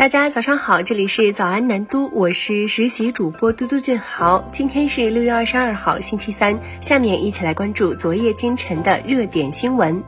大家早上好，这里是早安南都，我是实习主播嘟嘟俊豪。今天是六月二十二号，星期三。下面一起来关注昨夜今晨的热点新闻。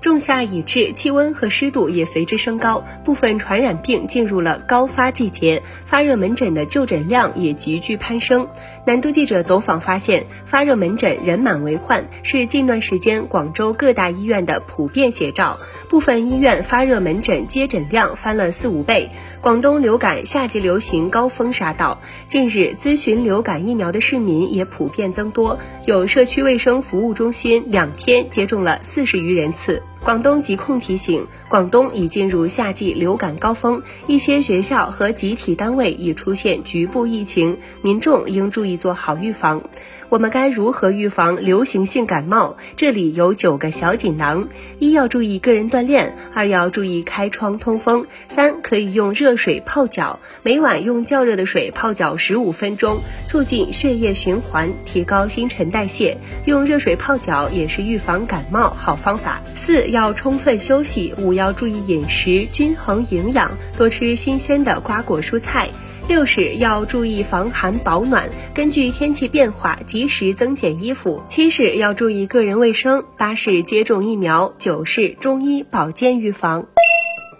仲夏已至，气温和湿度也随之升高，部分传染病进入了高发季节，发热门诊的就诊量也急剧攀升。南都记者走访发现，发热门诊人满为患是近段时间广州各大医院的普遍写照，部分医院发热门诊接诊量翻了四五倍。广东流感夏季流行高峰杀到，近日咨询流感疫苗的市民也普遍增多，有社区卫生服务中心两天接种了四十余人次。广东疾控提醒，广东已进入夏季流感高峰，一些学校和集体单位已出现局部疫情，民众应注意做好预防。我们该如何预防流行性感冒？这里有九个小锦囊：一要注意个人锻炼；二要注意开窗通风；三可以用热水泡脚，每晚用较热的水泡脚十五分钟，促进血液循环，提高新陈代谢。用热水泡脚也是预防感冒好方法。四要充分休息。五要注意饮食均衡营养，多吃新鲜的瓜果蔬菜。六是要注意防寒保暖，根据天气变化及时增减衣服。七是要注意个人卫生。八是接种疫苗。九是中医保健预防。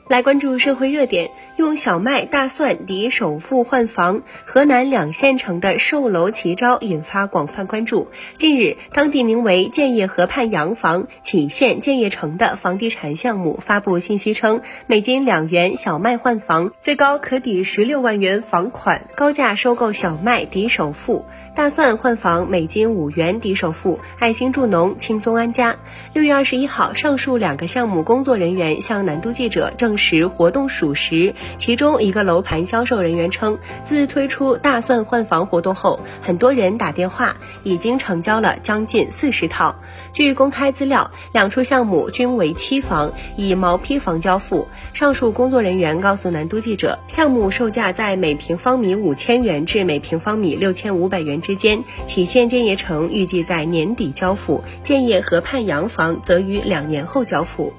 来关注社会热点，用小麦、大蒜抵首付换房，河南两县城的售楼奇招引发广泛关注。近日，当地名为建业河畔洋房杞县建业城的房地产项目发布信息称，每斤两元小麦换房，最高可抵十六万元房款，高价收购小麦抵首付；大蒜换房每斤五元抵首付，爱心助农，轻松安家。六月二十一号，上述两个项目工作人员向南都记者证。实活动属实，其中一个楼盘销售人员称，自推出大蒜换房活动后，很多人打电话，已经成交了将近四十套。据公开资料，两处项目均为期房，以毛坯房交付。上述工作人员告诉南都记者，项目售价在每平方米五千元至每平方米六千五百元之间。启县建业城预计在年底交付，建业河畔洋房则于两年后交付。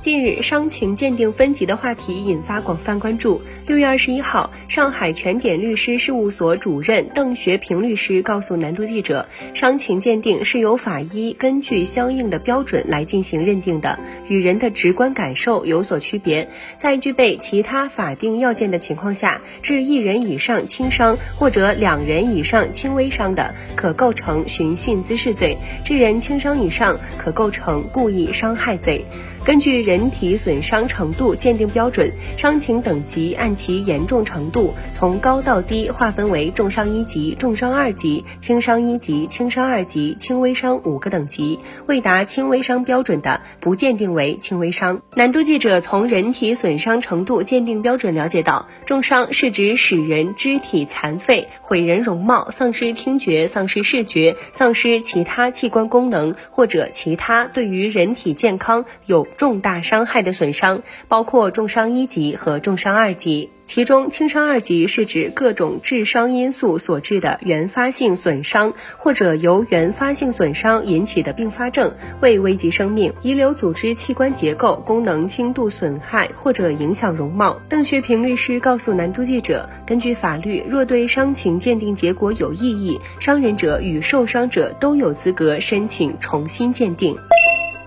近日，伤情鉴定分级的话题引发广泛关注。六月二十一号，上海全点律师事务所主任邓学平律师告诉南都记者，伤情鉴定是由法医根据相应的标准来进行认定的，与人的直观感受有所区别。在具备其他法定要件的情况下，致一人以上轻伤或者两人以上轻微伤的，可构成寻衅滋事罪；致人轻伤以上，可构成故意伤害罪。根据人体损伤程度鉴定标准，伤情等级按其严重程度从高到低划分为重伤一级、重伤二级、轻伤一级、轻伤二级、轻微伤五个等级。未达轻微伤标准的，不鉴定为轻微伤。南都记者从人体损伤程度鉴定标准了解到，重伤是指使人肢体残废、毁人容貌、丧失听觉、丧失视觉、丧失其他器官功能或者其他对于人体健康有。重大伤害的损伤包括重伤一级和重伤二级，其中轻伤二级是指各种致伤因素所致的原发性损伤，或者由原发性损伤引起的并发症，未危及生命，遗留组织器官结构功能轻度损害或者影响容貌。邓学平律师告诉南都记者，根据法律，若对伤情鉴定结果有异议，伤人者与受伤者都有资格申请重新鉴定。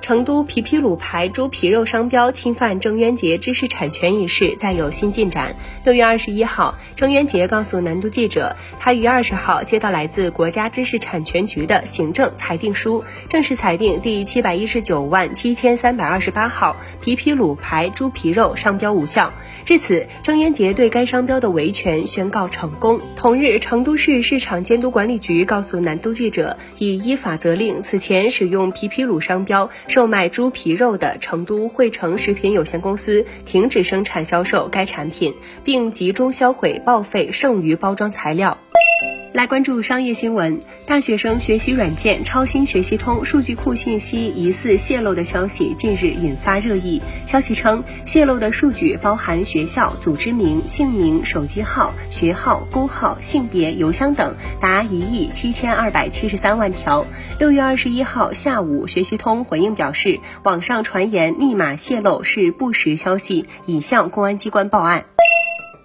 成都皮皮鲁牌猪皮肉商标侵犯郑渊洁知识产权一事再有新进展。六月二十一号，郑渊洁告诉南都记者，他于二十号接到来自国家知识产权局的行政裁定书，正式裁定第七百一十九万七千三百二十八号皮皮鲁牌猪皮肉商标无效。至此，郑渊洁对该商标的维权宣告成功。同日，成都市市场监督管理局告诉南都记者，已依法责令此前使用皮皮鲁商标。售卖猪皮肉的成都汇成食品有限公司停止生产销售该产品，并集中销毁报废剩余包装材料。来关注商业新闻，大学生学习软件超星学习通数据库信息疑似泄露的消息近日引发热议。消息称，泄露的数据包含学校组织名、姓名、手机号、学号、工号、性别、邮箱等，达一亿七千二百七十三万条。六月二十一号下午，学习通回应表示，网上传言密码泄露是不实消息，已向公安机关报案。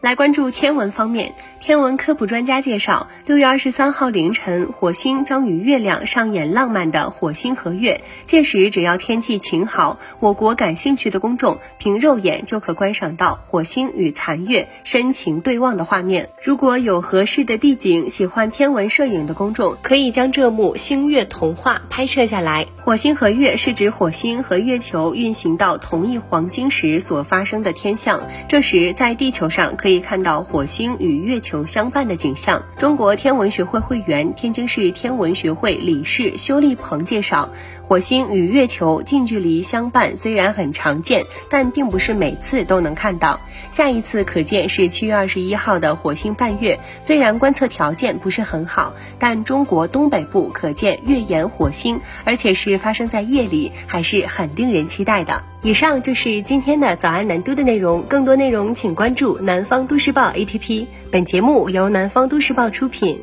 来关注天文方面，天文科普专家介绍，六月二十三号凌晨，火星将与月亮上演浪漫的火星合月。届时，只要天气晴好，我国感兴趣的公众凭肉眼就可观赏到火星与残月深情对望的画面。如果有合适的地景，喜欢天文摄影的公众可以将这幕星月童话拍摄下来。火星合月是指火星和月球运行到同一黄金时所发生的天象，这时在地球上可以。看到火星与月球相伴的景象。中国天文学会会员、天津市天文学会理事修立鹏介绍，火星与月球近距离相伴虽然很常见，但并不是每次都能看到。下一次可见是七月二十一号的火星伴月，虽然观测条件不是很好，但中国东北部可见月岩火星，而且是发生在夜里，还是很令人期待的。以上就是今天的早安南都的内容，更多内容请关注南方都市报 APP。本节目由南方都市报出品。